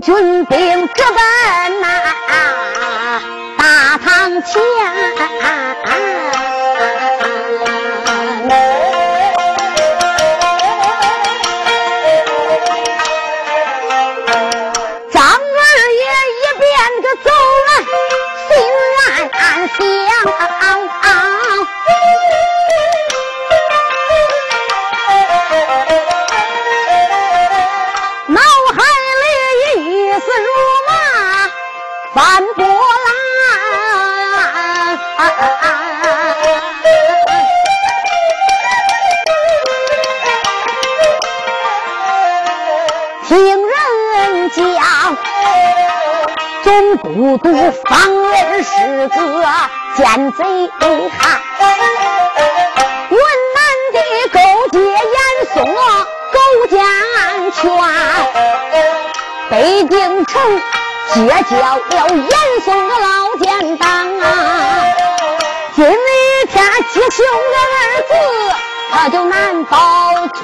军兵直奔不独方人是个奸贼汉，云南的勾结严嵩勾践权，北京城结交了严嵩的老奸党啊！今日天吉凶的儿子，他就难保全。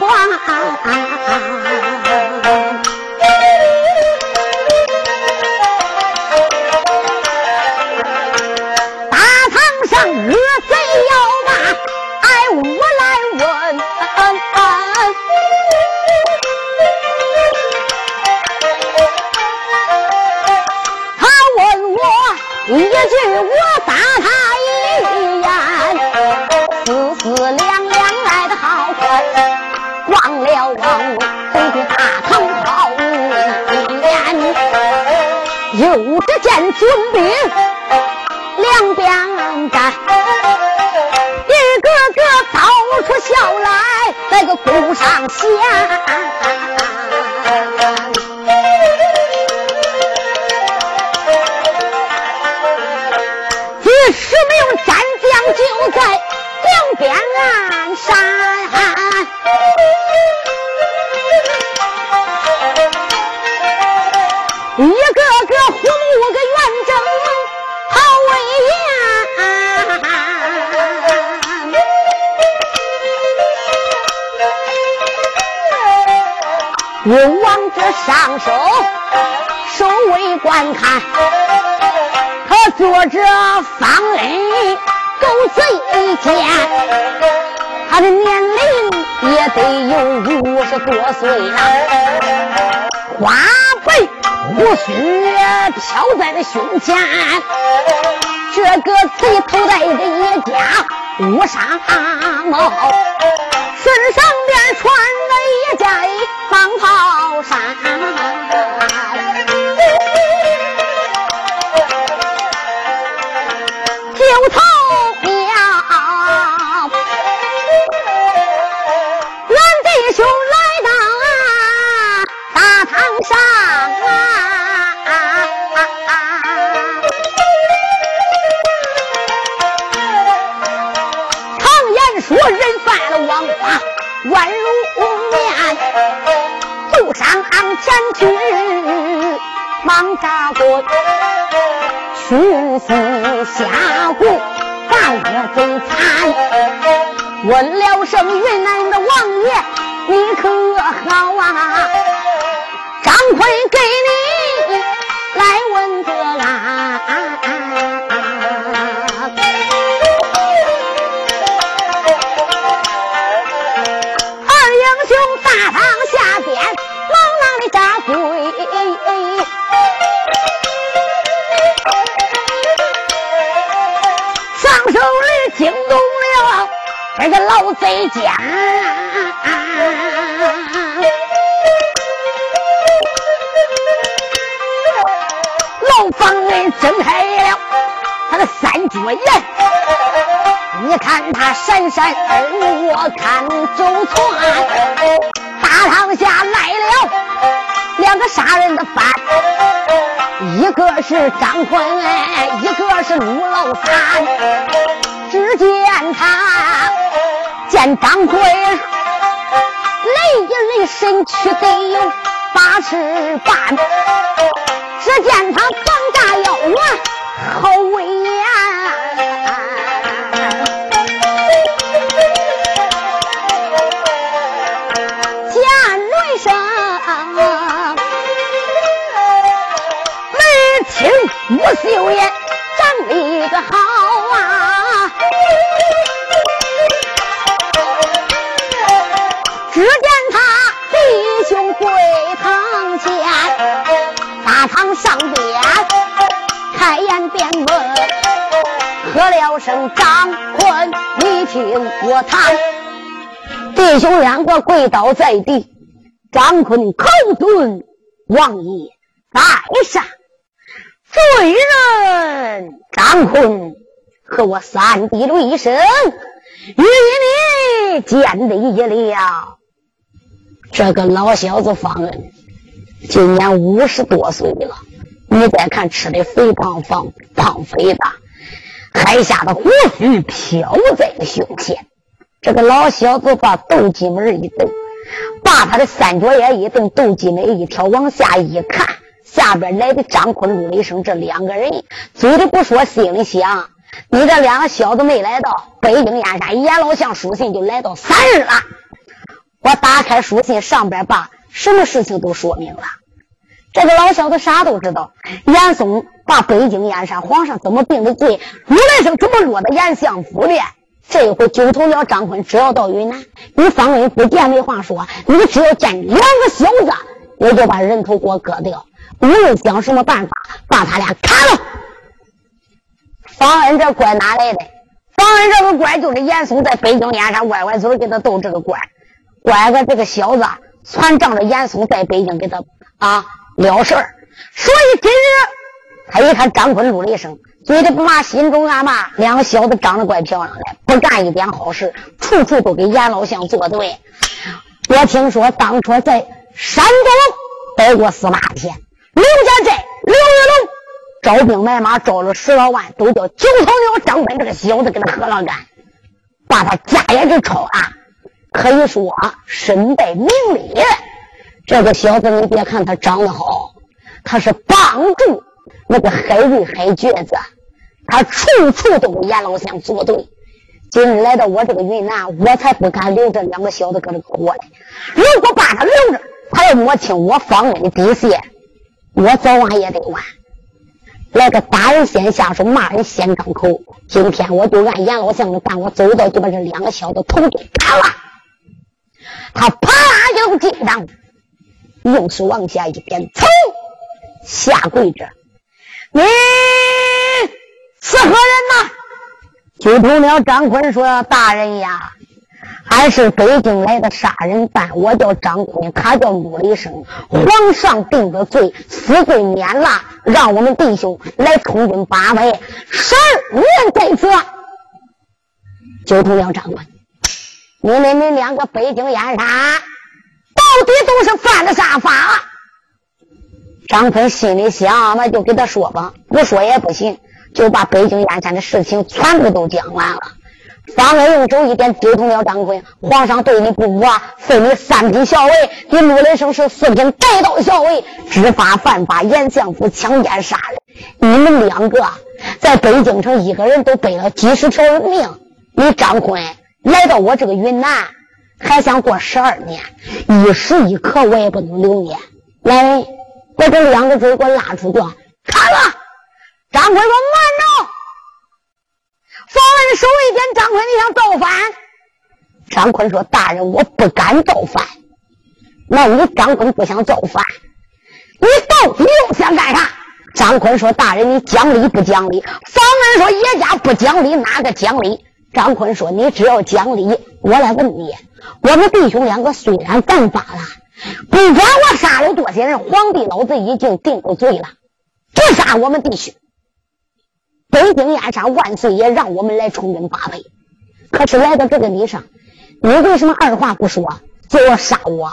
句我打他一眼，思思量量来的好狠，忘了望位，回去大堂好面脸。又只见军兵两边站，一个个走出笑来，那个鼓上弦。在两边岸上一个个哄我个圆睁好威严我往这上首首位观看他坐着方恩狗贼奸，他的年龄也得有五十多岁了，花白胡须飘在了胸前，这个贼头戴着一家乌纱帽，身上边穿着一件蟒袍张扎棍，去西峡谷，干得贼惨。问了声云南的王爷，你可好啊？张奎给你老贼家，牢房人睁开了他的三角眼，你看他闪闪而我看周全。大堂下来了两个杀人的犯，一个是张坤，一个是陆老三。只见他。见张辉，累一累身躯得有八尺半，只见他膀大腰圆，好威严。贾伦生，门清，武秀也，长得一个好。堂上边开言便问，喝了声张坤，你听我谈。弟兄两个跪倒在地，张坤口尊王爷在上。罪人张坤和我三弟了一声，与你见礼了。这个老小子放人，今年五十多岁了。你再看吃的肥胖胖胖肥的，还下的胡须飘在了胸前。这个老小子把斗鸡门一瞪，把他的三角眼一瞪，斗鸡门一挑，往下一看。下边来的张坤、陆雷声这两个人，嘴里不说，心里想：你这两个小子没来到，北京燕山阎老相书信就来到三日了。我打开书信，上边把什么事情都说明了。这个老小子啥都知道。严嵩把北京燕山皇上怎么定的罪，陆雷声怎么落到严相府的。这回九头鸟张坤只要到云南，你方恩不见没话说，你只要见两个小子，我就把人头给我割掉。无论想什么办法把他俩砍了。方恩这官哪来的？方恩这个官就是严嵩在北京燕山歪歪嘴给他斗这个官，乖个这个小子全仗着严嵩在北京给他啊了事儿。所以今日他一看张坤陆了一声，嘴里不骂，心中暗骂：两个小子长得怪漂亮的，不干一点好事，处处都给严老相作对。我听说当初在山东待过司马天。刘家寨刘玉龙招兵买马招了十来万，都叫九头鸟张坤这个小子给他喝了干，把他家也给抄了，可以说身败名裂。这个小子，你别看他长得好，他是帮助那个海瑞海瘸子，他处处都跟阎老相作对。今日来到我这个云南，我才不敢留这两个小子搁这过呢。如果把他留着，他要摸清我方恩的底细。我早晚也得完，来个打人先下手，骂人先张口。今天我就按阎老相的办，我走到就把这两个小子头给砍了。他啪啦就进上，用手往下一点，噌，下跪着。你是何人呐？九头鸟张坤说：“大人呀。”俺是北京来的杀人犯，我叫张坤，他叫陆雷生。皇上定的罪，死罪免了，让我们弟兄来充军八百，十二年在此。九头鸟张坤，你们你们两个北京燕山，到底都是犯了啥法？张坤心里想，那就给他说吧，不说也不行，就把北京燕山的事情全部都讲完了。方恩用手一点，丢通了张坤。皇上对你不薄，封你三品校尉。你陆雷生是四品带刀校尉，知法犯法，严相府强奸杀人。你们两个在北京城，一个人都背了几十条人命。你张坤来到我这个云南，还想过十二年，一时一刻我也不能留你。来，把这两个嘴给我拉出去，砍了！张坤说：“慢着。”方恩手一点，张坤，你想造反？张坤说：“大人，我不敢造反。那你张坤不想造反，你到底又想干啥？”张坤说：“大人，你讲理不讲理？”方文说：“叶家不讲理，哪个讲理？”张坤说：“你只要讲理，我来问你。我们弟兄两个虽然犯法了，不管我杀了多少人，皇帝老子已经定过罪了，不杀我们弟兄。”北京燕山万岁爷让我们来充军八百，可是来到这个礼上，你为什么二话不说就要杀我？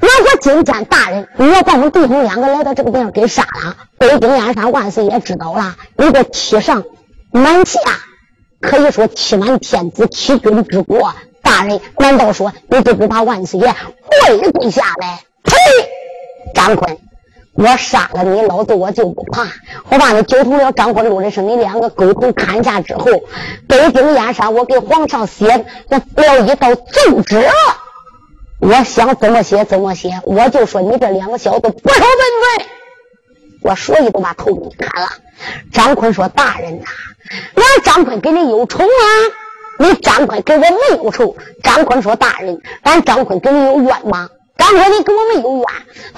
如果今天大人你要把我们弟兄两个来到这个地方给杀了，北京燕山万岁爷知道了，你这欺上瞒下，可以说欺瞒天子、欺君之国。大人难道说你就不怕万岁爷跪跪下来？呸！张坤。我杀了你，老子我就不怕。我把你九头鸟张坤、陆的生，你两个狗头砍下之后，北京燕山，我给皇上写了一道奏折。我想怎么写怎么写，我就说你这两个小子不守本分。我所以都把头给你砍了。张坤说：“大人呐，俺张坤跟你有仇吗？你张坤跟我没有仇。”张坤说：“大人，俺张坤跟你有冤吗？”张坤，你跟我没有冤，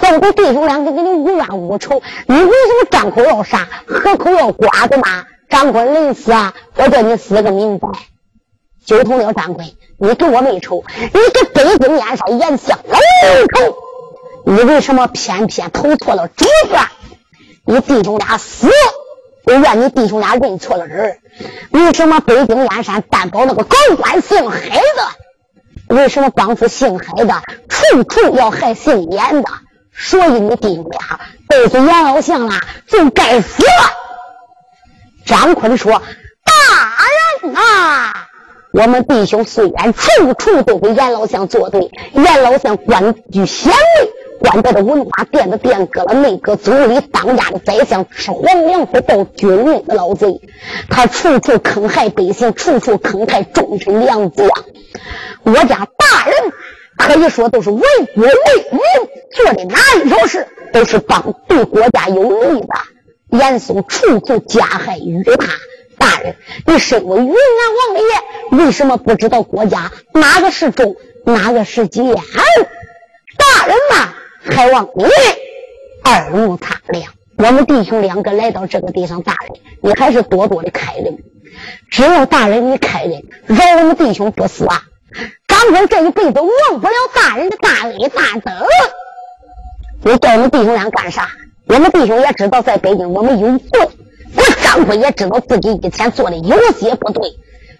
咱们弟兄两个跟你无冤无仇，你为什么张口要杀，合口要刮的吗？张坤临死啊，我叫你死个明白。就同了张坤，你跟我没仇，你跟北京燕山严相有仇，你为什么偏偏投错了主子？你弟兄俩死，我怨你弟兄俩认错了人。为什么北京燕山担保那个高官姓黑的？为什么帮助姓黑的？处处要害姓严的，所以你弟兄俩背着严老相了，就该死。张坤说：“大人啊，我们弟兄虽然处处都跟严老相作对，严老相官居显位，官在这文化殿的殿阁了，内阁总理当家的宰相，吃皇粮不报军人的老贼，他处处坑害百姓，处处坑害忠臣良将。我家大人。”可以说都是为国为民做的哪一条事，都是帮对国家有利的。严嵩处处加害于他。大人，你身为云南王爷，为什么不知道国家哪个是忠，哪个是奸？大人呐，还望你二目擦亮。我们弟兄两个来到这个地上，大人，你还是多多的开恩。只要大人你开恩，饶我们弟兄不死啊！张坤这一辈子忘不了大人的大恩大德。你叫我们弟兄俩干啥？我们弟兄也知道，在北京我们有罪。我张坤也知道自己以前做的有些不对。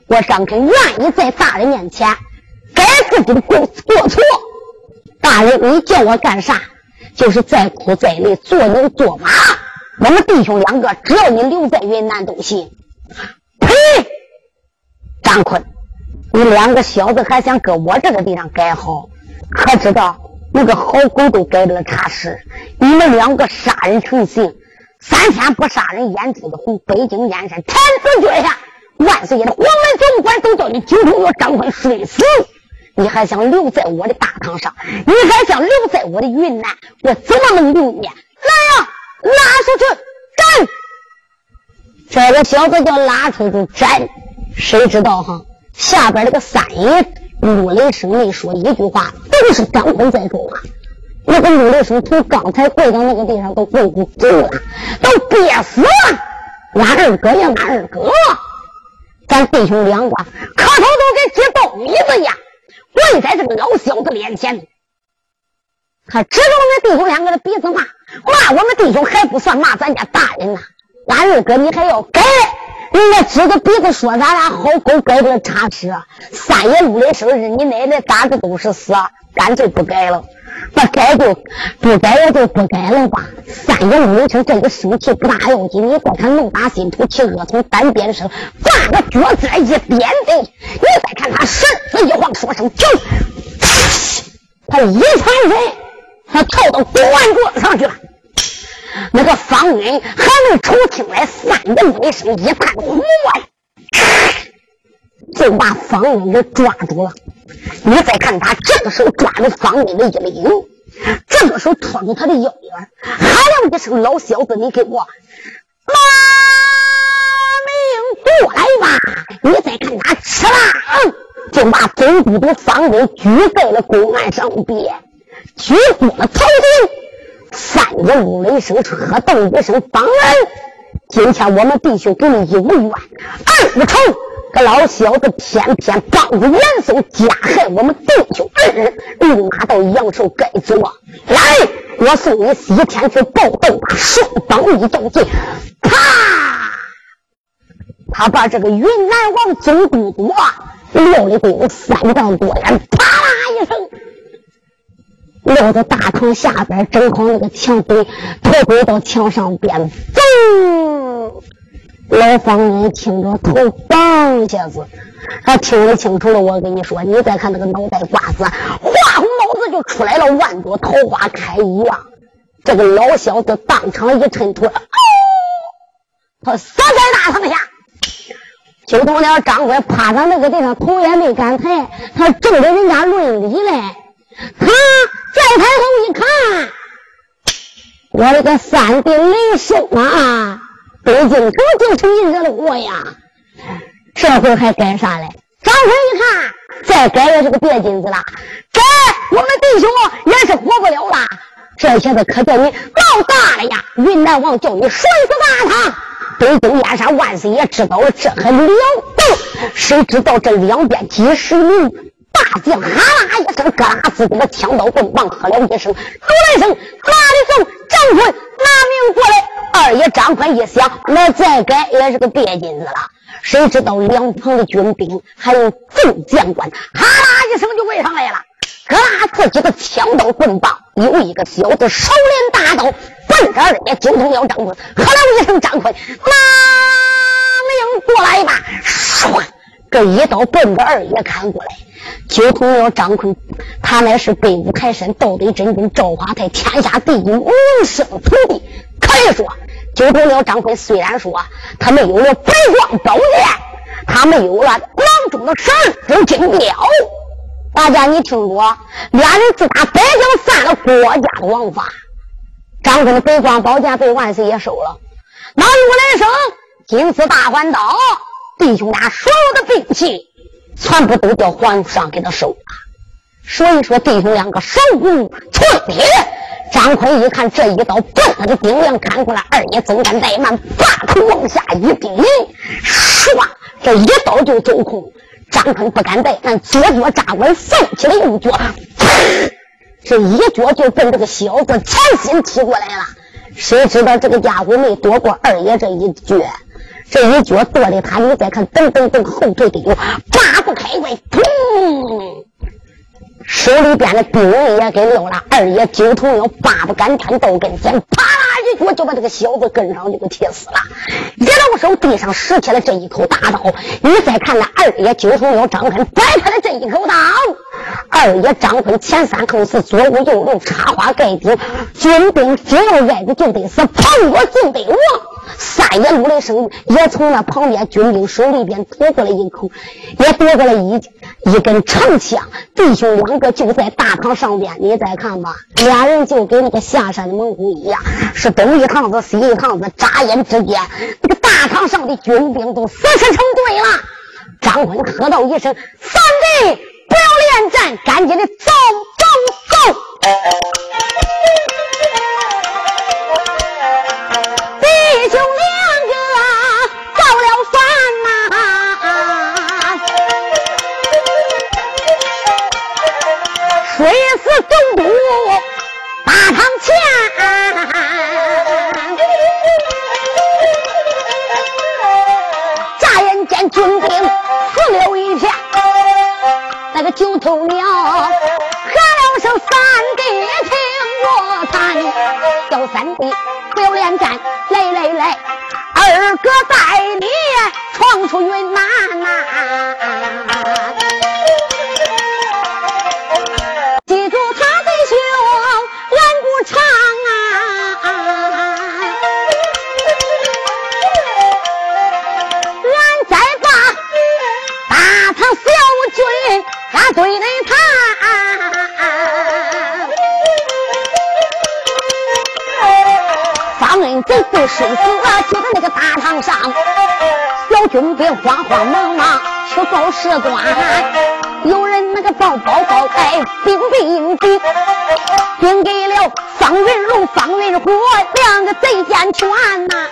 我张坤愿意在大人面前改自己的过过错。大人，你叫我干啥？就是再苦再累，做牛做马。我们弟兄两个，只要你留在云南都行。呸！张坤。你两个小子还想搁我这个地方改好？可知道那个好狗都改了差事？你们两个杀人成性，三天不杀人，眼珠子红。北京燕山天子脚下，万岁爷的黄门总管都叫你九头要张坤睡死，你还想留在我的大堂上？你还想留在我的云南？我怎么能留你？来呀，拉出去斩！这个小子叫拉出去斩，谁知道哈？下边那个三爷陆雷声没说一句话，都是张坤在说话。那个陆雷声从刚才跪到那个地上都跪不住了，都憋死了。俺二哥呀，俺二哥，咱弟兄两个磕头都跟接苞米子一样，跪在这个老小子面前。他指着我们弟兄两个的鼻子骂，骂我们弟兄还不算骂咱家大人呐。俺二哥，你还要改？人家指着鼻子说：“咱俩好狗改的差池，三爷六的生日，你奶奶打的都是死，干脆不改了。不改就不改，也就不改了吧。三爷录的生，这个生气不大要紧，你再看怒打心头，气恶从胆边生，把个脚子一颠地，你再看他身子一晃，说声停，他一翻身，他跳到公案桌子上去了。”那个方云还没抽听来，三个女声一探火，就把方云给抓住了。你再看他这个时候抓住方云的衣领，这个时候拖住他的腰眼，喊了一声：“老小子，你给我拿命过来吧！”你再看他吃了，就把总督的方云举在了公案上边，举过了头顶。三爷五雷声，喝邓一声，帮人。今天我们弟兄给你一无冤，二无仇。个老小子偏偏帮着严嵩加害我们弟兄二人，立马到阳寿该做。来，我送你西天去报斗吧！双刀一动剑，啪！他把这个云南王总督多撂的有三丈多远，啪啦一声。撂在大堂下边，正好那个墙堆，头跪到墙上边，走。老方人听着头棒一下子，他听得清楚了。我跟你说，你再看那个脑袋瓜子，花红脑子就出来了，万朵桃花开一样。这个老小子当场一抻腿，哦，他死在大堂下。就到了张官趴在那个地上，头也没敢抬，他正跟人家论理嘞。他再抬头一看，我这个三弟雷声啊，北京城就是你惹的祸呀！这回还改啥嘞？张坤一看，再改也是个别金子了，改我们弟兄也是活不了了。这下子可叫你闹大了呀！云南王叫你摔死大唐，北京燕山万岁爷知道了，这还了得？谁知道这两边几十名大将，哈啦一声，各拉自己的枪刀棍棒，喝了一声，喊了一声，哪里送张坤拿命过来？二爷张坤一想，那再改也是个别金子了。谁知道两旁的军兵还有众将官，哈啦一声就围上来了。各拉自己的枪刀棍棒，有一个小子手拎大刀，奔着二爷九头鸟张坤，喝了一声：“张坤，拿命过来吧！”唰，这一刀奔着二爷砍过来。九头鸟张坤，他乃是北武开山道德真君赵华泰天下第一无声徒弟。可以说，九头鸟张坤虽然说他没有了白光宝剑，他没有了囊中的十二支金镖。大家，你听过？俩人自打北京散了国家的王法，张坤的北光宝剑被万岁爷收了。那如来生金丝大环刀，弟兄俩所有的兵器全部都叫皇上给他收了。所以说，弟兄两个手无寸铁。张坤一看这一刀，奔他的顶梁砍过来，二爷怎敢怠慢，把头往下一低，唰，这一刀就走空。张坤不敢怠慢，左脚扎稳，飞起了右脚，这一脚就奔这个小子前心踢过来了。谁知道这个家伙没躲过二爷这一脚，这一脚跺的他，你再看，噔噔噔后退的有八步开外，砰！手里边的兵也给溜了，二爷九头鸟八不敢站到跟前，啪我就把这个小子跟上就给踢死了。一老手地上拾起了这一口大刀，你再看那二爷九头鸟张坤摆开了这一口刀，二爷张坤前三后四左五右六插花盖顶，军兵只要挨着就得死，碰我就得亡。三爷陆雷声也从那旁边军兵手里边夺过来一口，也夺过来一一根长枪。弟兄两个就在大堂上边，你再看吧，俩人就跟那个下山的猛虎一样，是都东一趟子西一趟子，眨眼之间，那个大堂上的军兵都死死成堆了。张坤喝道一声：“三弟，不要恋战，赶紧的走走走！”弟兄两个到了山呐，水死总督大堂前，九头鸟喊了声三弟，贼不生死啊！就在那个大堂上，小军兵慌慌忙忙去报事官，有人那个报报报哎，兵兵兵，兵给了方云龙、方云虎两个贼奸权呐。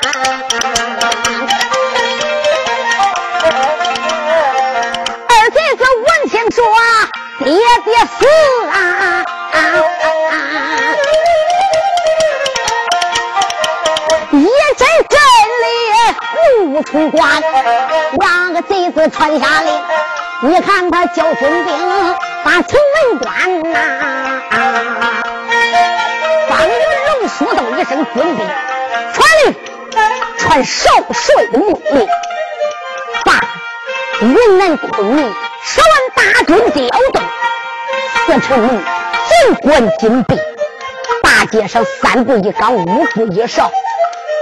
二妹子闻听说爹爹死两个贼子传下令，你看他叫军兵把城门关呐！方云龙说道一声：“军兵传令，传少帅的命令，把云南昆明。”十万大军调动，四城门尽管紧闭，大街上三步一岗，五步一哨。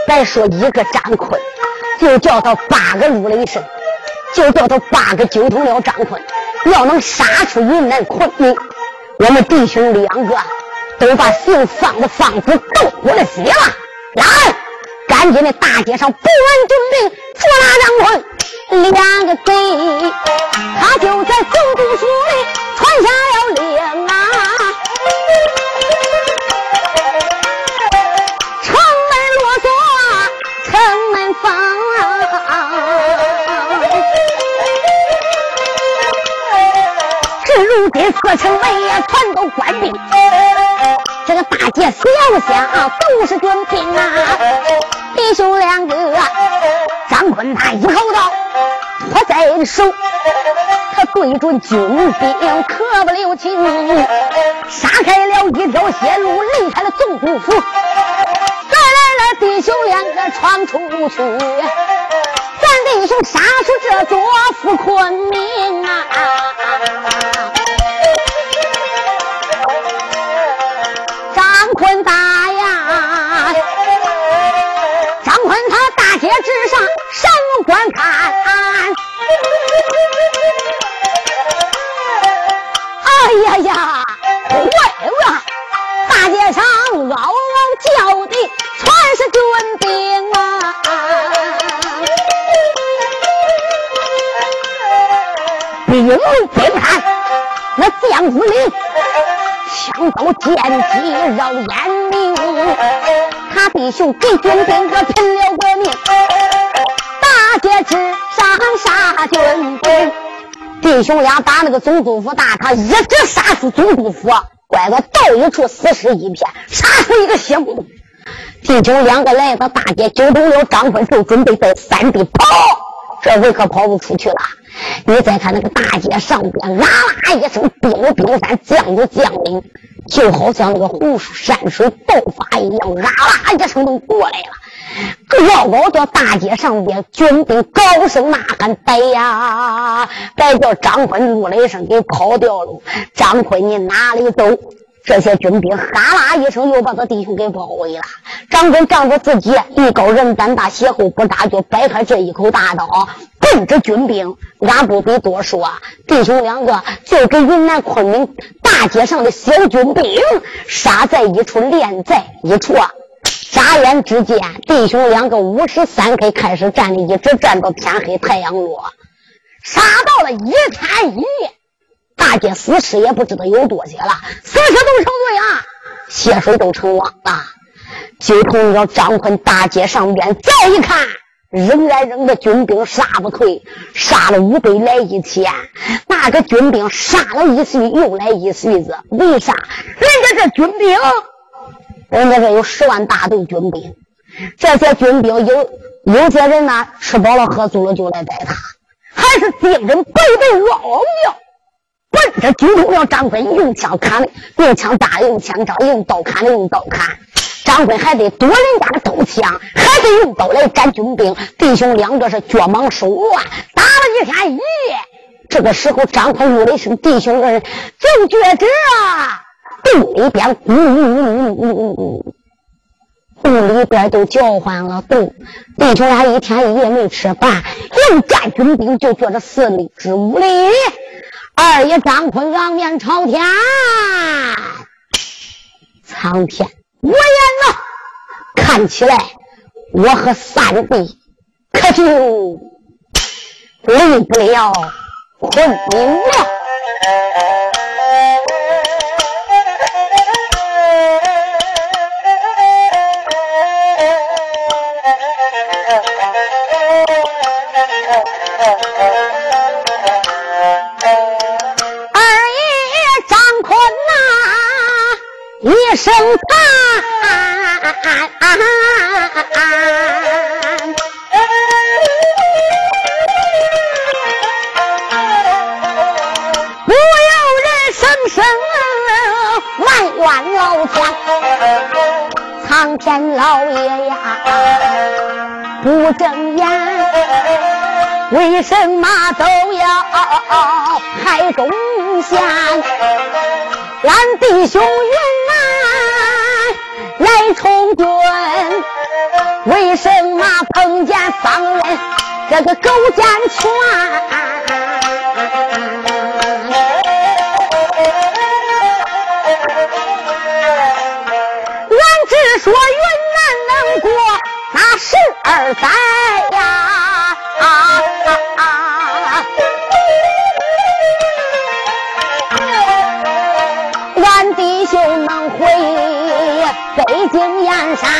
别说一个张坤，就叫他八个陆雷声，就叫他八个九头鸟张坤，要能杀出云南昆明，我们弟兄两个都把姓方的方子斗过来死了。来，赶紧的大街上布完军兵，捉拿张坤两个贼。他就在总督府里传下了令啊。如今四城门也全都关闭，这个大街小巷都是军兵啊！弟兄两个，张坤他一口刀托在手，他对准军兵可不留情，杀开了一条血路，离开了总督府。再来了，弟兄两个闯出去，咱弟兄杀出这座富昆明啊！呀呀，坏了！大街上嗷嗷叫的全是军兵啊，兵兵看那将子里。枪刀剑戟绕眼明，他弟兄给军兵可拼了个命，大街之上杀军兵，弟兄俩把那个总督府大堂一直杀出总督府，拐到一处死尸一片，杀出一个血窟窿。弟兄两个来到大街，揪动了张坤，就准备在山地跑，这回可跑不出去了。你再看那个大街上边，啦啦一声，兵如冰山，将如将领，就好像那个湖水山水爆发一样，啊啦一声都过来了。老高到大街上边，军兵高声呐喊：“逮呀！”逮叫张坤怒了一声，给跑掉了。张坤，你哪里走？这些军兵哈啦一声，又把他弟兄给包围了。张坤仗着自己艺高人胆大，血厚不打，就摆开这一口大刀，奔着军兵。俺不必多说，弟兄两个就跟云南昆明大街上的小军兵杀在一处，连在一处。眨眼之间，弟兄两个五十三 K 开始战的，一直战到天黑，太阳落，杀到了一天一夜。大街死尸也不知道有多些了，死尸都成堆啊，血水都成汪了。就同着张坤大街上边再一看，仍然扔的军兵杀不退，杀了五百来一千。那个军兵杀了一岁又来一岁子，为啥？人家这军兵，人家这有十万大队军兵，这些军兵有有些人呢，吃饱了喝足了就来逮他，还是精神百倍奥妙。奔着军中了，张坤用枪砍的，用枪打，用枪招用刀砍的，用刀砍。张坤还得夺人家的刀枪，还得用刀来斩军兵。弟兄两个是脚忙手乱，打了一天一夜。这个时候，张坤入了一声：“弟兄们，就觉着啊，洞里边呜呜呜呜呜，洞里边都叫唤了。洞弟兄俩一天一夜没吃饭，又战军兵，就觉着四里之五里。”二爷张坤仰面朝天，苍天我言呐！看起来我和三弟可就离不了昆明了。声叹，不由人声声埋怨老天，苍天老爷呀，不睁眼，为什么都要害忠贤？俺弟兄云。来充军，为什么碰见方人这个狗奸权？说云南能过那十二载呀？啊俺山，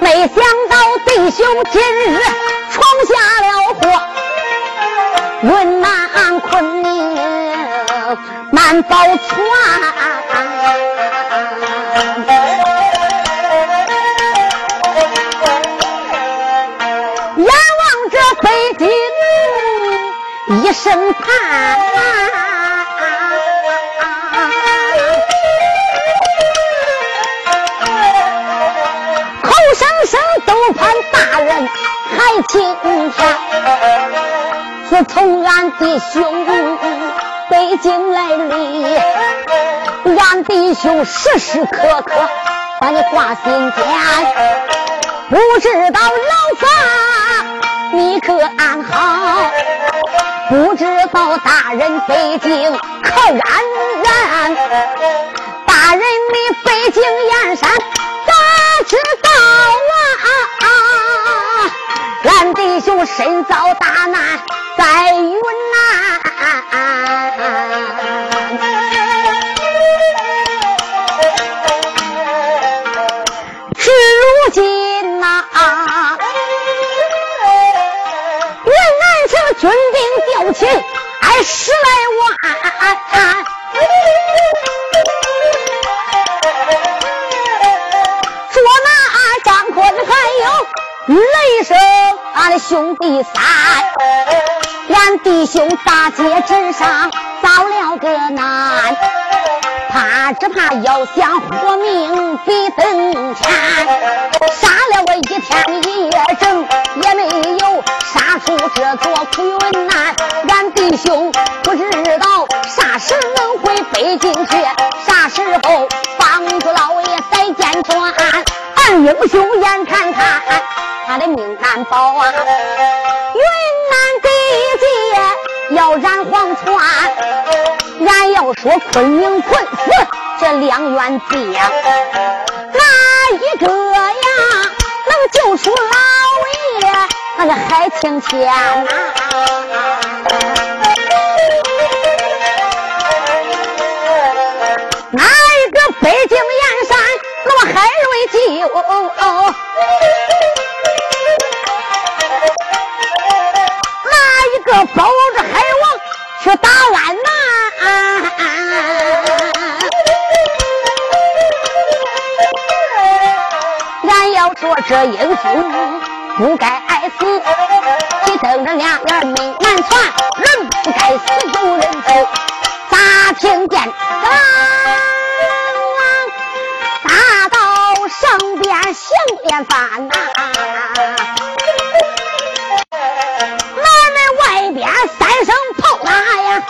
没想到弟兄今日闯下了祸，云南昆明难保全。眼望着北京一声叹，从俺弟兄北京来历，俺弟兄时时刻刻把你挂心间，不知道老三你可安好？不知道大人北京可安然？大人你北京燕山咋知道啊？俺弟兄身遭大难在云南，至如今呐。云南省军兵调遣二十来万，捉拿张坤还有雷声，俺的兄弟三，俺弟兄大街之上遭了个难，怕只怕要想活命比登天，杀了我一天一夜整也没有。杀出这座苦云南，俺弟兄不知道啥时能回北京去，啥时候帮助老爷再见转。俺英雄眼看看他的命难保啊！云南地俺要说昆明困死这两员将，哪一个呀能救出老爷？那个海清天呐，哪一个北京燕山那么海瑞救？哪一个保着海王去打安说这英雄。不该挨死，你瞪着两眼命难传，人不该死有人救。咋听见啊？大道上边响连番呐，南门外边三声炮打呀，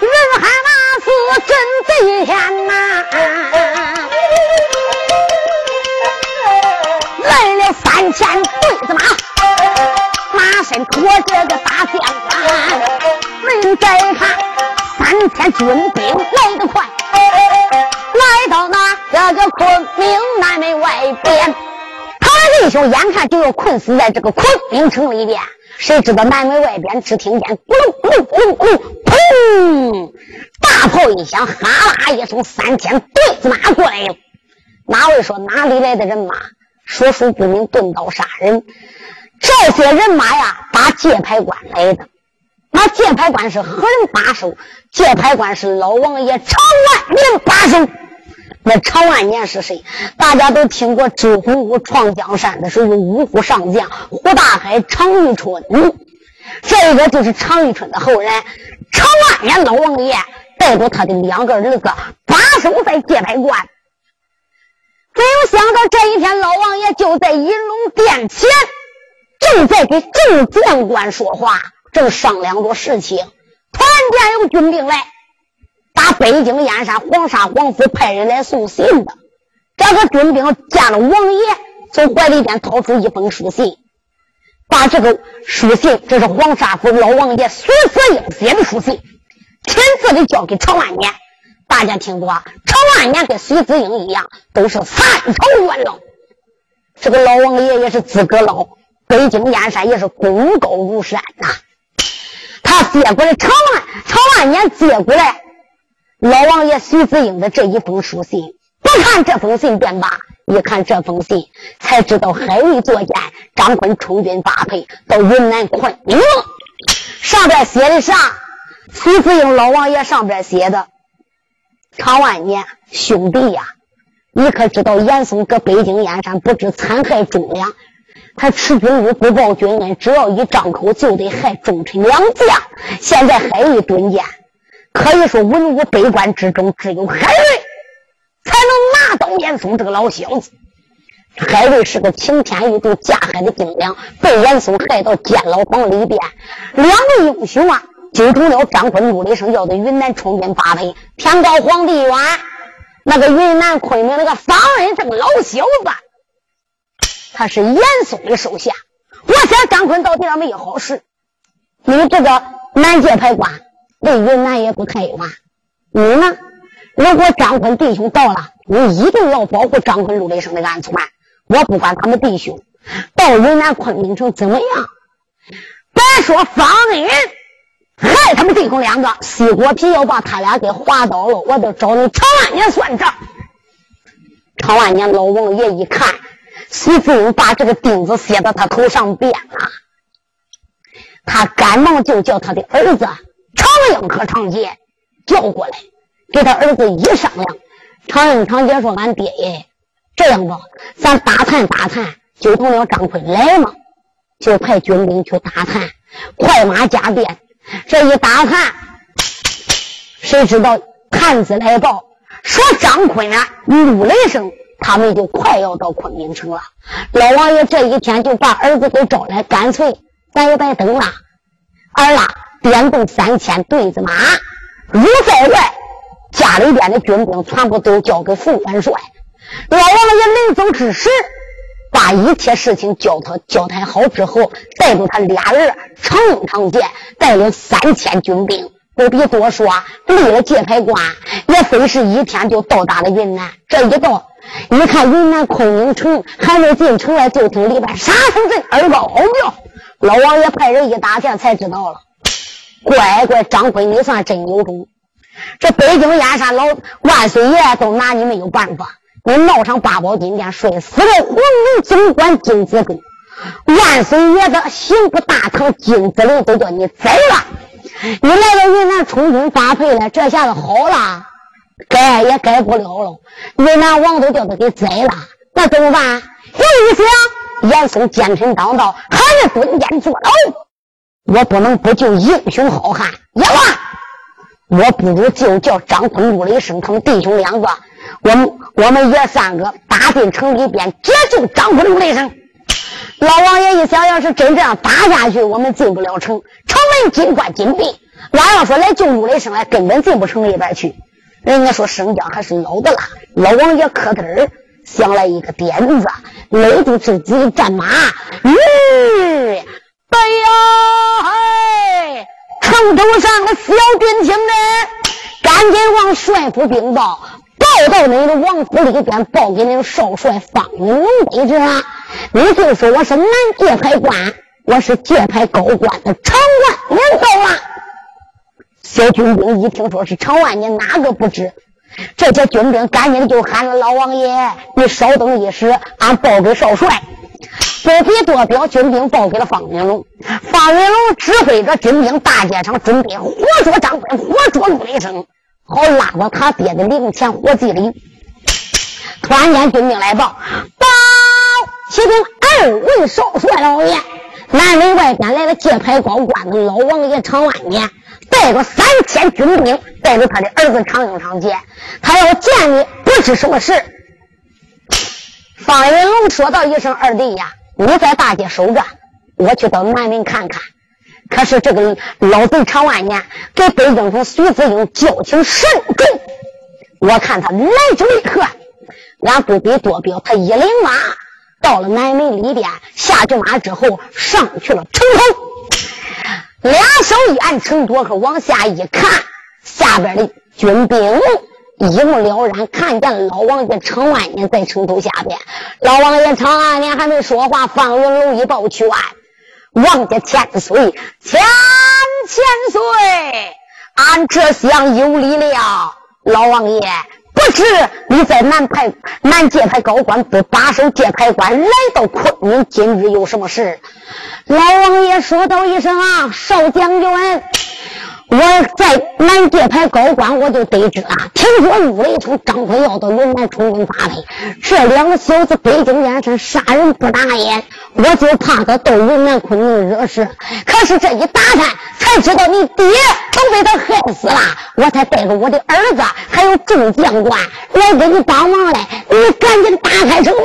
人喊那是真贼天三千军兵来得快，来到那这个昆明南门外边。他弟兄眼看就要困死在这个昆明城里边，谁知道南门外边只听见咕噜咕噜咕噜咕噜砰，大炮一响，哈啦一声，三千对子马过来了。哪位说哪里来的人马？说书不明，钝刀杀人。这些人马呀，打界牌关来的。那界牌关是何人把守？界牌关是老王爷常万年把守。那常万年是谁？大家都听过周洪武创江山的时候，五虎上将胡大海、常遇春。这个就是常遇春的后人。常万年老王爷带着他的两个儿子把守在界牌关。没有想到这一天，老王爷就在银龙殿前，正在给众将官说话，正商量着事情。突然间有军兵来，打北京燕山黄沙皇府派人来送信的。这个军兵见了王爷，从怀里边掏出一封书信，把这个书信，这是黄沙府老王爷所所应写的书信，亲自的交给常万年。大家听过，常万年跟徐子英一样，都是三朝元老。这个老王爷也是资格老，北京燕山也是功高如山呐。他接过来常万常万年接过来老王爷徐子英的这一封书信，不看这封信便罢，一看这封信，才知道海瑞作践，张坤充军发配到云南昆明。上边写的啥？徐子英老王爷上边写的：“常万年兄弟呀，你可知道严嵩搁北京燕山不知残害忠良，他持军务不报君恩，只要一张口就得害忠臣良将。现在海瑞蹲监，可以说文武百官之中，只有海瑞才能拿到严嵩这个老小子。海瑞是个擎天玉柱架海的精良，被严嵩害到监牢房里边，两个英雄啊。”就成了张坤、陆雷声要在云南充军发配。天高皇帝远，那个云南昆明那个方恩这个老小子，他是严嵩的手下。我想张坤到底上没有好事，因为这个南界牌关离云南也不太远。你呢？如果张坤弟兄到了，你一定要保护张坤、陆雷生的安全。我不管他们弟兄到云南昆明城怎么样，别说方恩。害他们弟兄两个，西瓜皮要把他俩给划倒了，我都找你常万年算账。常万年老王爷一看，徐子英把这个钉子写到他头上边了，他赶忙就叫他的儿子常英和常杰叫过来，给他儿子一商量。常英、常杰说：“俺爹耶，这样吧，咱打探打探，就同了张坤来嘛，就派军兵去打探，快马加鞭。”这一打探，谁知道探子来报说张坤啊、陆雷声他们就快要到昆明城了。老王爷这一天就把儿子给招来，干脆咱也别等了。儿啊，点动三千对子马，如在外，家里边的军兵全部都交给副元帅。老王爷临走之时。把一切事情交他交代好之后，带着他俩人长长剑，带领三千军兵，不必多说，立了界牌关，也非是一天就到达了云南。这一到，一看云南昆明城还没进城来，就听里边杀声震，耳高吼叫。老王爷派人一打听，才知道了。乖乖，张坤，你算真有种！这北京燕山老万岁爷都拿你没有办法。你闹上八宝金殿，摔死了皇陵总管金子根，万岁爷的刑部大堂金子龙都叫你宰了。你来到云南充军发配了，这下子好了，改也改不了了。云南王都叫他给宰了，那怎么办？一想，严嵩奸臣当道，还是蹲监坐牢，我不能不救英雄好汉。阎王，我不如就叫张坤、陆雷声他们弟兄两个。我们我们爷三个打进城里边，解救张坤陆雷声。老王爷一想，要是真这样打下去，我们进不了城，城门紧关紧闭。俺要说来救陆雷声来，根本进不城里边去。人家说生姜还是老的辣。老王爷磕头儿想来一个点子，勒住自己的战马，吁，哎呀，嘿，城头上的小军听呢，赶紧往帅府禀报。报到你的王府里边，报给那个少帅方云龙得知了。你就说我是南界牌官，我是界牌高官的常万年到了。小军兵一听说是常万年，哪个不知？这些军兵赶紧就喊了老王爷：“你稍等一时，俺报给少帅。”不必多表，军兵报给了方云龙。方云龙指挥着军兵，大街上准备活捉张飞，活捉陆雷声。好拉到他爹的灵前火祭里。突然间，军兵来报：报，启禀二位少帅老爷，南门外边来了界牌高官的老王爷常万年，带着三千军兵，带着他的儿子常英、常杰，他要见你，不知什么事。方云龙说道一声：“二弟呀，你在大街守着，我去到南门看看。”可是这个老贼常万年给北京城徐子英交情甚重，我看他来者为何？俺不必多表，他一领马到了南门里边，下去马之后上去了城头，两手一按城垛口往下一看，下边的军兵一目了然，看见老王爷常万年在城头下边。老王爷常万年还没说话，方云龙一抱拳：“王家千岁，千千岁，俺这厢有礼了。老王爷，不知你在南派南界派高官不把守界牌关，来到昆明，今日有什么事？”老王爷说道一声：“啊，少将军。”我在南界牌高官，我就得知了。听说陆雷冲、张坤要到云南充军发配，这两个小子北京燕山杀人不眨眼，我就怕他到云南昆明惹事。可是这一打探，才知道你爹都被他害死了，我才带着我的儿子还有众将官来给你帮忙嘞。你赶紧打开城门，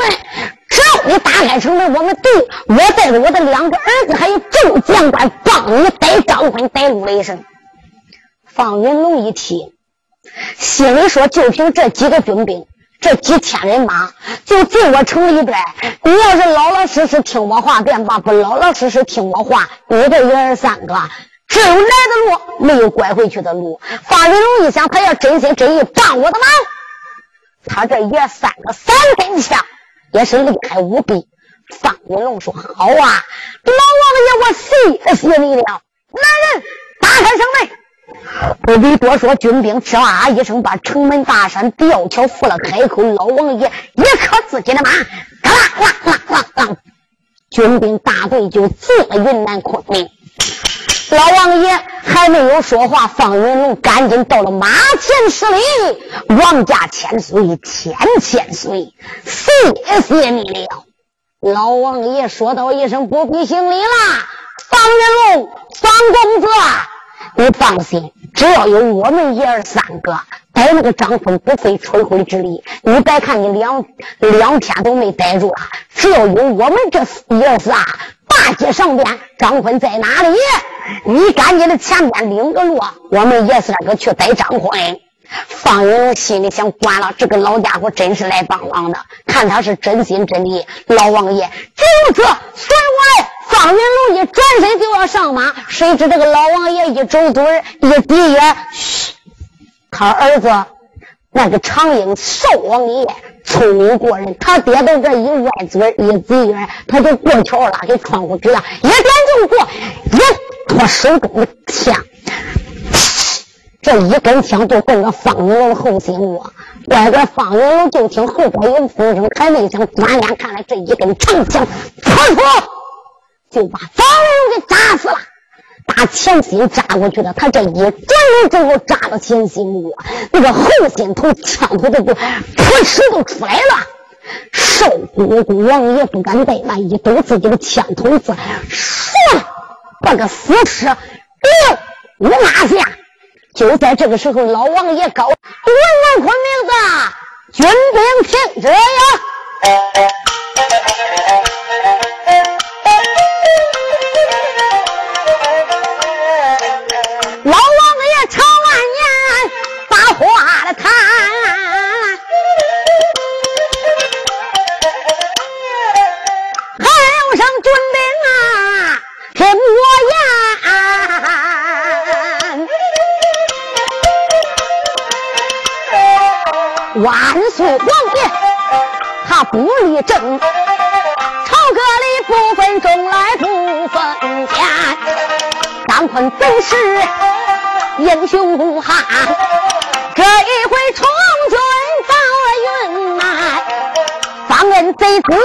只要你打开城门，我们队我带着我的两个儿子还有众将官帮你逮张坤、逮陆雷生。方云龙一听，心里说：“就凭这几个军兵，这几千人马，就进我城里边。你要是老老实实听我话便罢，不老老实实听我话，你这爷儿三个只有来的路，没有拐回去的路。”方云龙一想，他要真心真意帮我的忙，他这爷三个三根枪也是厉害无比。方云龙说：“好啊，老王爷，我谢谢你了。来人，打开城门。”不必多说，军兵哧哇一声把城门大山吊桥扶了开口。老王爷一磕自己的马，嘎啦啦啦啦，军兵大队就进了云南昆明。老王爷还没有说话，方云龙赶紧到了马前施礼：“王家千岁，千千岁，谢谢你了。”老王爷说道一声：“不必行礼啦，方云龙，方公子。”你放心，只要有我们爷儿三个逮那个张坤，不费吹灰之力。你别看你两两天都没逮住了，只要有我们这爷儿仨大街上边，张坤在哪里？你赶紧的前边领个路，我们爷三个去逮张坤。方云心里想：关了，这个老家伙真是来帮忙的，看他是真心真意。老王爷，就这随我。方云龙一转身就要上马，谁知这个老王爷一皱嘴一闭眼，嘘，他儿子那个长英少王爷聪明过人，他爹都这一歪嘴一闭眼，他就过桥了，给窗户纸了，一点就过，一脱手中的枪。这一根枪就奔着方云龙后心窝，乖乖，方云龙就听后边有风声，还没想转脸看来，这一根长枪，刺出，就把方云龙给扎死了。打前心扎过去的，他这一转头之后扎到前心窝，那个后心头枪头都噗嗤都出来了。瘦乎乎王爷不敢怠慢，一抖自己的枪筒子，唰，把个死尸又拉下。就在这个时候，老王爷高，文文坤名字，军兵听着呀，万岁皇帝，他不立正，朝歌里不分忠来不分奸。张坤本是英雄汉，这一回从军到云南，方恩贼子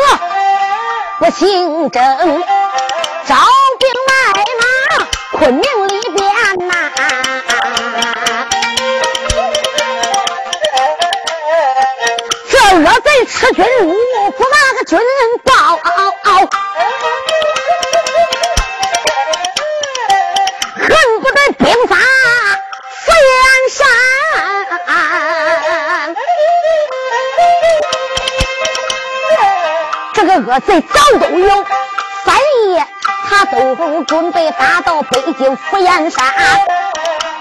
不姓郑，招兵买马昆明恶贼吃军禄，不把个军人报，恨不得兵发福延山。这个恶贼早都有三夜，他都准备打到北京福延山，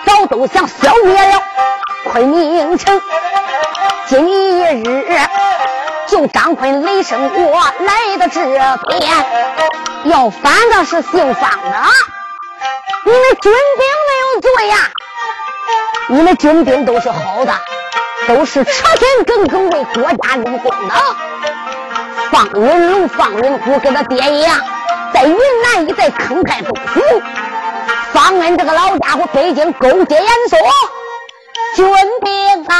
早都想消灭了昆明城。今日就张坤、雷声国来到这边，要反的是姓方的。你们军兵没有罪呀，你们军兵都是好的，都是彻天耿耿为国家立功的。方云龙、方云虎跟他爹一样，在云南一带坑害东府。方恩这个老家伙，北京勾结严嵩，军兵啊！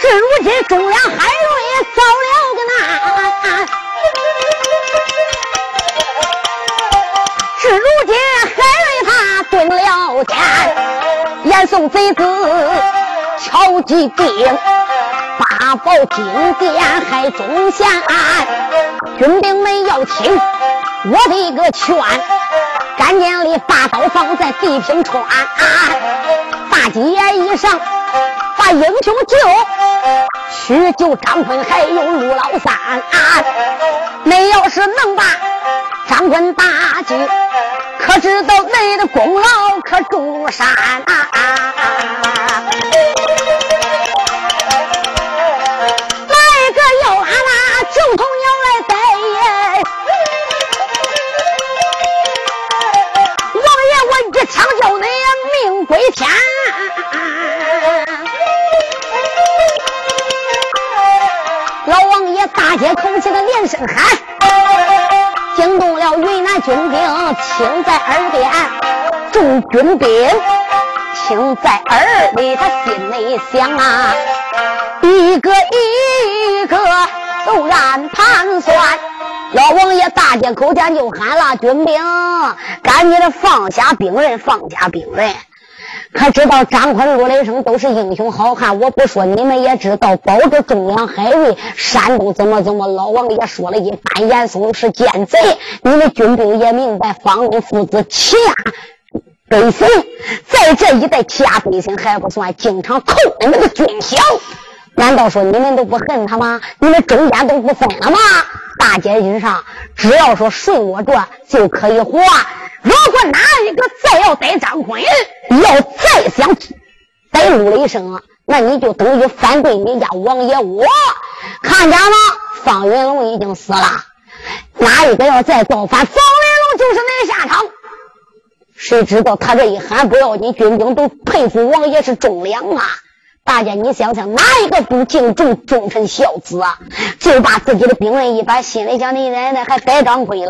至如今忠良海瑞遭了个难，至如今海瑞他蹲了监，严嵩贼子敲击兵。八宝金殿害忠贤，军兵们要听我的一个劝，赶紧的把刀放在地平川，大街一上把英雄救，去救张坤还有陆老三，啊！恁要是能把张坤打救，可知道恁的功劳可重如山。啊？一天，老王爷大街口气的连声喊，惊动了云南军兵，听在耳边。众军兵听在耳里，他心里想啊，一个一个都暗盘算。老王爷大街口前就喊了：“军兵，赶紧的放下兵刃，放下兵刃！”可知道张坤、陆雷声都是英雄好汉，我不说你们也知道。保着中央海瑞，山东怎么怎么？老王也说了一番，严嵩是奸贼。你们军兵也明白，方龙父子欺压百姓，在这一带欺压百姓还不算，经常扣你们的军饷。难道说你们都不恨他吗？你们中间都不分了吗？大街之上，只要说顺我这就可以活。如果哪一个再要逮张坤，要再想逮陆雷声，那你就等于反对你家王爷我。看见吗？方云龙已经死了，哪一个要再造反，方云龙就是你下场。谁知道他这一喊不要紧，军兵都佩服王爷是忠良啊。大家，你想想，哪一个不敬重忠臣孝子啊？就把自己的兵刃一摆，心里想：你奶奶还逮张坤嘞？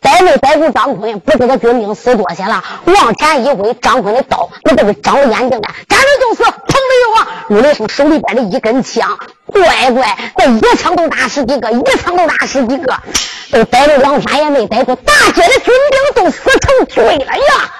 逮没逮住张坤？不知道军兵死多些了。往前一挥，张坤的刀那都是长了眼睛的，赶着就死。砰的一声，陆雷声手里边的一根枪，乖乖，这一枪都打十几个，一枪都打十几个，都逮了两发也没逮住。大街的军兵都死成堆了呀！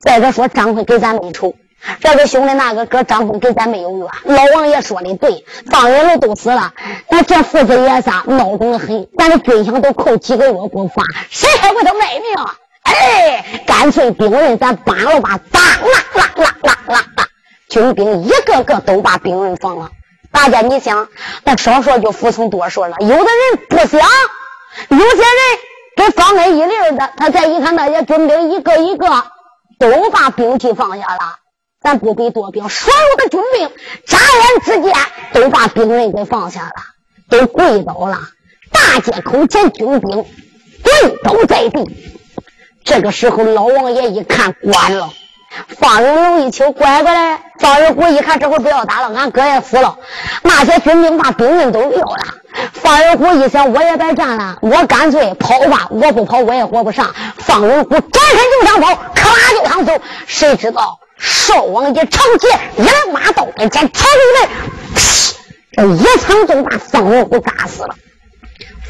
再者说，张坤给咱没仇。这个兄弟，那个哥张坤跟咱没有冤。老王爷说的对，方云龙都死了，那这父子爷仨孬种的很，咱的军饷都扣几个月不发，谁还为他卖命？哎，干脆兵刃咱搬了吧，当啦啦啦啦啦啦！军兵一个个都把兵刃放了。大家你想，那少说就服从多说了。有的人不想，有些人给方恩一溜的，他再一看那些军兵一个一个都把兵器放下了。咱不必多表，所有的军兵眨眼之间都把兵刃给放下了，都跪倒了。大街口前，军兵跪倒在地。这个时候，老王爷一看，关了。方云龙一瞅，乖乖嘞。方仁虎一看，这回不要打了，俺哥也死了。那些军兵把兵刃都撂了。方仁虎一想，我也别战了，我干脆跑吧。我不跑，我也活不上。方仁虎转身就想跑，咔就想走，谁知道？少王爷长剑一两马刀跟前挑进来，这一枪就把方云虎打死了。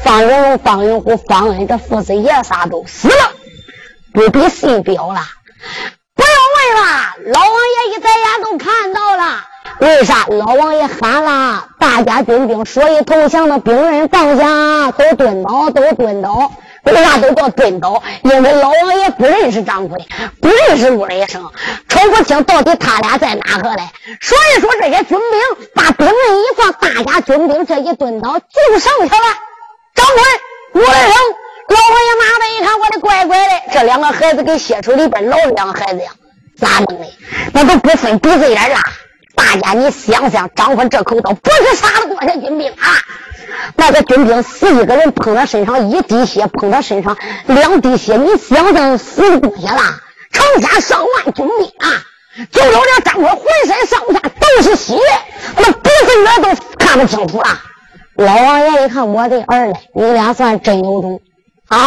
方云龙、方云虎、方恩这父子爷仨都死了，不必细表了。不用问了，老王爷一眨眼都看到了。为啥？老王爷喊了，大家军兵说一投降的兵刃放下，都蹲倒，都蹲倒。为啥都叫蹲倒？因为老王爷不认识张奎，不认识陆雷声，瞅不清到底他俩在哪个嘞。所以说，这些军兵把兵刃一放，大家军兵这一蹲倒，就剩下了张奎、陆雷声。老王爷妈的一看，我的乖乖的，这两个孩子跟血水里边捞的两个孩子呀，咋弄的？那都不分鼻子眼了。大家你想想，张坤这口刀不是杀了多少军兵啊？那个军兵死一个人，碰他身上一滴血，碰他身上两滴血，你想想死多些了？成千上万军兵啊！就有这张坤浑身上下都是血，那鼻子眼都看不清楚了。老王爷一看，我的儿嘞，你俩算真有种。啊！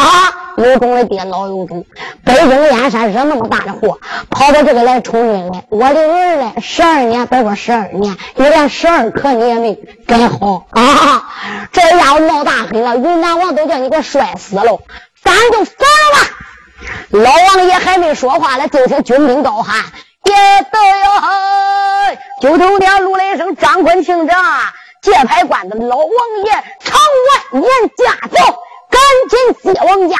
有种的爹老有种，北京燕山惹那么大的祸，跑到这个来充军来。我的儿嘞，十二年，别说十二年，你连十二颗你也没改好啊！这家伙闹大黑了，云南王都叫你给摔死了，咱就走了吧。老王爷还没说话呢，就听军兵高喊：“别得哟！”九头天录了一声：“张坤听着，界牌关的老王爷长万年驾走。”赶紧接王家！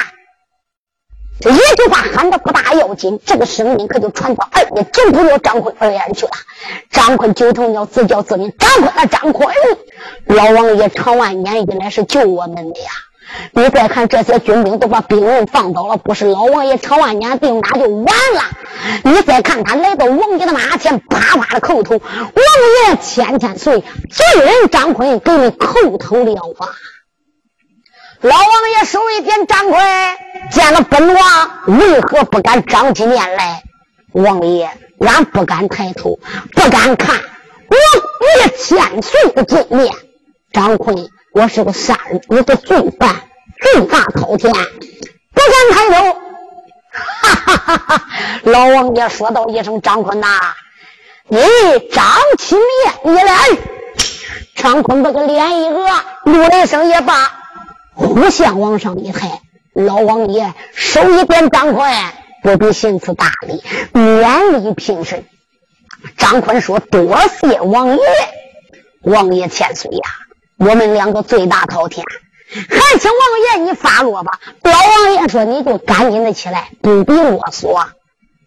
这一句话喊的不大要紧，这个声音可就传到二爷九头鸟张坤耳边去了。张坤九头鸟自叫自鸣张坤啊，张坤！老王爷长万年以来是救我们的呀！你再看这些军兵都把兵人放倒了，不是老王爷长万年定打就完了。你再看他来到王爷的马前，啪啪的叩头，王爷千千岁，罪人张坤给你叩头了啊！老王爷手一点，张坤见了本王，为何不敢张起面来？王爷，俺不敢抬头，不敢看王爷千岁的尊面。张坤，我是个杀人我的罪犯，罪大滔天，不敢抬头。哈哈哈哈！老王爷说道一声：“张坤呐，你张起面你来。”张坤把个脸一额，怒了一声也罢。互相往上一抬，老王爷手一点，张坤不必行此大礼，免礼平身。张坤说：“多谢王爷，王爷千岁呀！我们两个罪大滔天，还请王爷你发落吧。”老王爷说：“你就赶紧的起来，不必啰嗦。”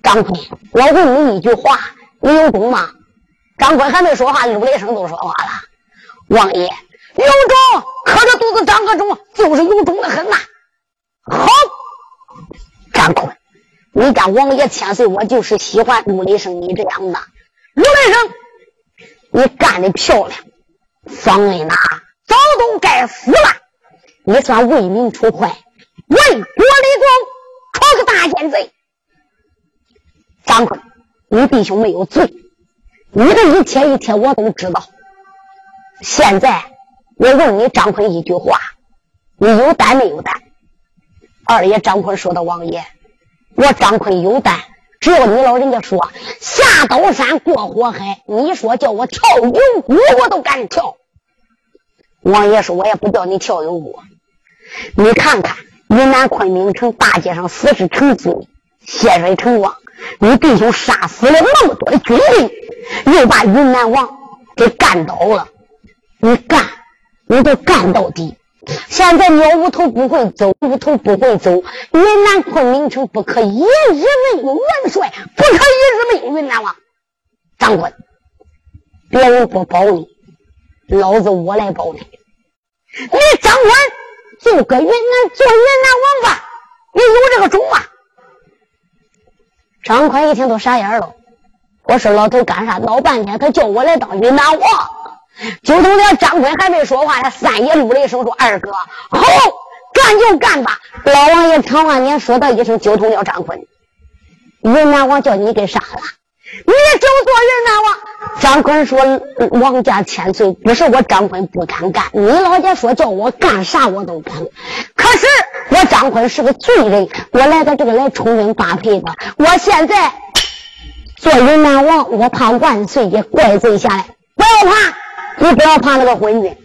张坤，我问你一句话，你有功吗？张坤还没说话，陆雷声都说话了：“王爷。”有种，可着肚子长个肿，就是有种的很呐。好，张坤，你家王爷千岁，我就是喜欢陆雷生你这样的。陆雷生，你干的漂亮，方恩呐，早都该死了。你算为民除害，为国立功，闯个大奸贼。张坤，你弟兄没有罪，你的一切一切我都知道。现在。我问你张坤一句话，你有胆没有胆？二爷张坤说的：“王爷，我张坤有胆，只要你老人家说下刀山过火海，你说叫我跳油锅，我都敢跳。”王爷说：“我也不叫你跳油锅。你看看云南昆明城大街上死尸成堆，血水成汪，你弟兄杀死了那么多的军兵，又把云南王给干倒了，你干！”你都干到底！现在鸟无头不会走，无头不会走。云南昆明城不可一日没有元帅，不可一日没有云南王。长官，别人不保你，老子我来保你。你长官就搁云南做云南王吧，你有这个种吗？张宽一听都傻眼了。我说老头干啥？闹半天他叫我来当云南王。就等那张坤还没说话呢，三爷怒了一声说：“二哥，好，干就干吧！”老王爷长万年说道一声：“九通了张坤，云南王叫你给杀了，你就做云南王。”张坤说：“王家千岁，不是我张坤不敢干，你老家说叫我干啥我都干。可是我张坤是个罪人，我来到这个来充军发配的，我现在做云南王，我怕万岁爷怪罪下来，不要怕。”你不要怕那个昏君，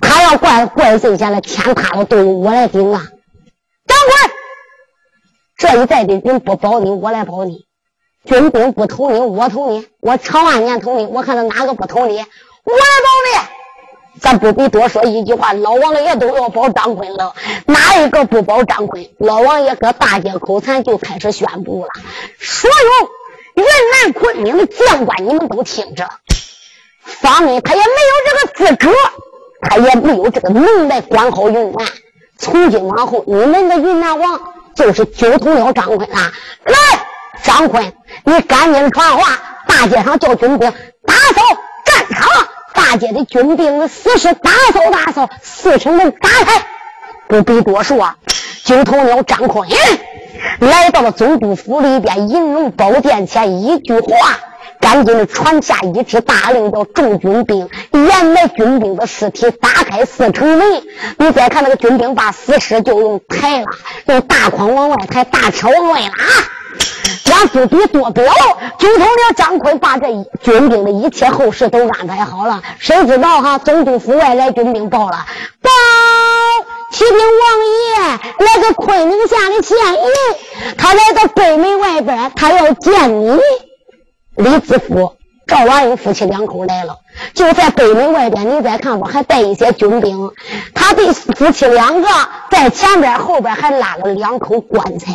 他要怪怪罪下来，天塌了都由我来顶啊！长官，这一代的人不保你，我来保你。军兵不投你，我投你。我长万年投你，我看他哪个不投你，我来保你。咱不必多说一句话，老王爷都要保张坤了，哪一个不保张坤？老王爷搁大街口前就开始宣布了：所有云南昆明的将官，你们都听着。方恩他也没有这个资格，他也没有这个能耐管好云南。从今往后，你们的云南王就是九头鸟张坤啊！来，张坤，你赶紧传话，大街上叫军兵打扫战场，大街的军兵死尸打扫打扫，四城门打开。不必多说，九头鸟张坤来到了总督府里边，银龙宝殿前，一句话。赶紧的传下一支大令，叫众军兵掩埋军兵的尸体，打开四城门。你再看那个军兵把死尸就用抬了，用大筐往外抬，大车往外拉。让不比多表，就从了张坤把这军兵的一切后事都安排好了。谁知道哈，总督府外来军兵报了，报启禀王爷，来个昆明下的县尹，他来到北门外边，他要见你。李知府、赵王英夫妻两口来了，就在北门外边。你再看吧，还带一些军兵。他的夫妻两个在前边，后边还拉了两口棺材。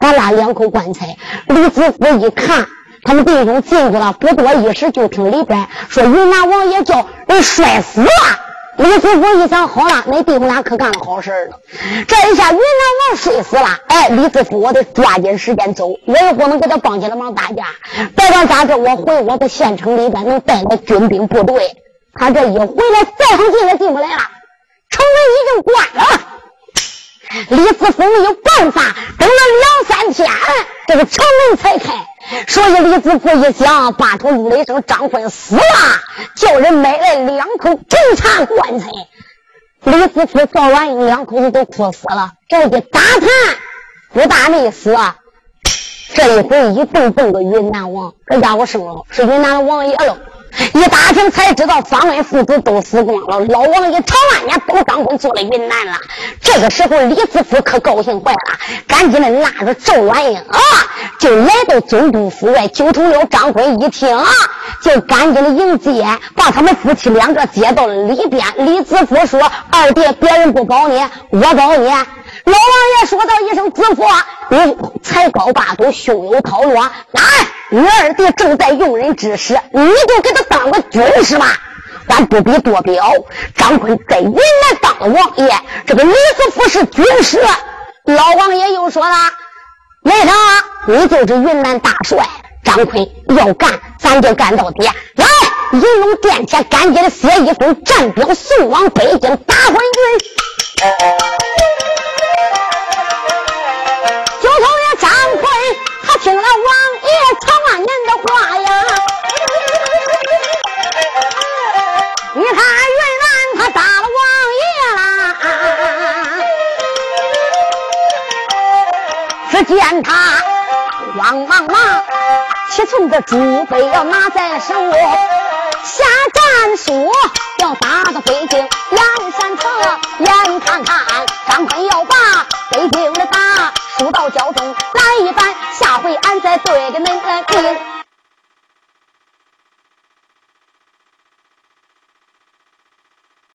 还拉两口棺材，李子福一看，他们弟兄进去了，不多一时，就听里边说云南王爷叫人摔死了。李子福一想，好了，那弟兄俩可干了好事了。这一下云南王睡死了，哎，李子福，我得抓紧时间走，我也不能给他帮起来忙打架。别管咋着，我回我的县城里边能带来军兵部队。他这一回来，再想进也进不来了，城门已经关了。李子峰有办法，等了两三天，这个城门才开。所以李子峰一想，把头呜了一声：“张坤死了！”叫人买来两口金茶棺材。李子峰、赵完英两口子都哭死了。这一打探，不大没死。这一回一蹦蹦个云南王，这家伙生了，是云南王爷了。一打听才知道，方恩父子都死光了。老王爷长安年都张坤做了云南了。这个时候，李子福可高兴坏了，赶紧的拉着赵元英啊，就来到总督府外。九头鸟张坤一听啊，就赶紧的迎接，把他们夫妻两个接到了里边。李子福说：“二弟，别人不保你，我保你。”老王爷说道一声：“子福，你才高八斗，胸有韬略，来，你二弟正在用人之时，你就给他当个军师吧。咱不必多表，张坤在云南当了王爷，这个李子福是军师。老王爷又说了：为啥？你就是云南大帅，张坤要干，咱就干到底。来，银龙殿前，赶紧写一封战表，送往北京大官军。”见他慌忙忙，七寸的竹杯要拿在手，下战书要打到北京阳山城，眼看看张飞要把北京的打。输到胶中来一番，下回俺再对着恁的定。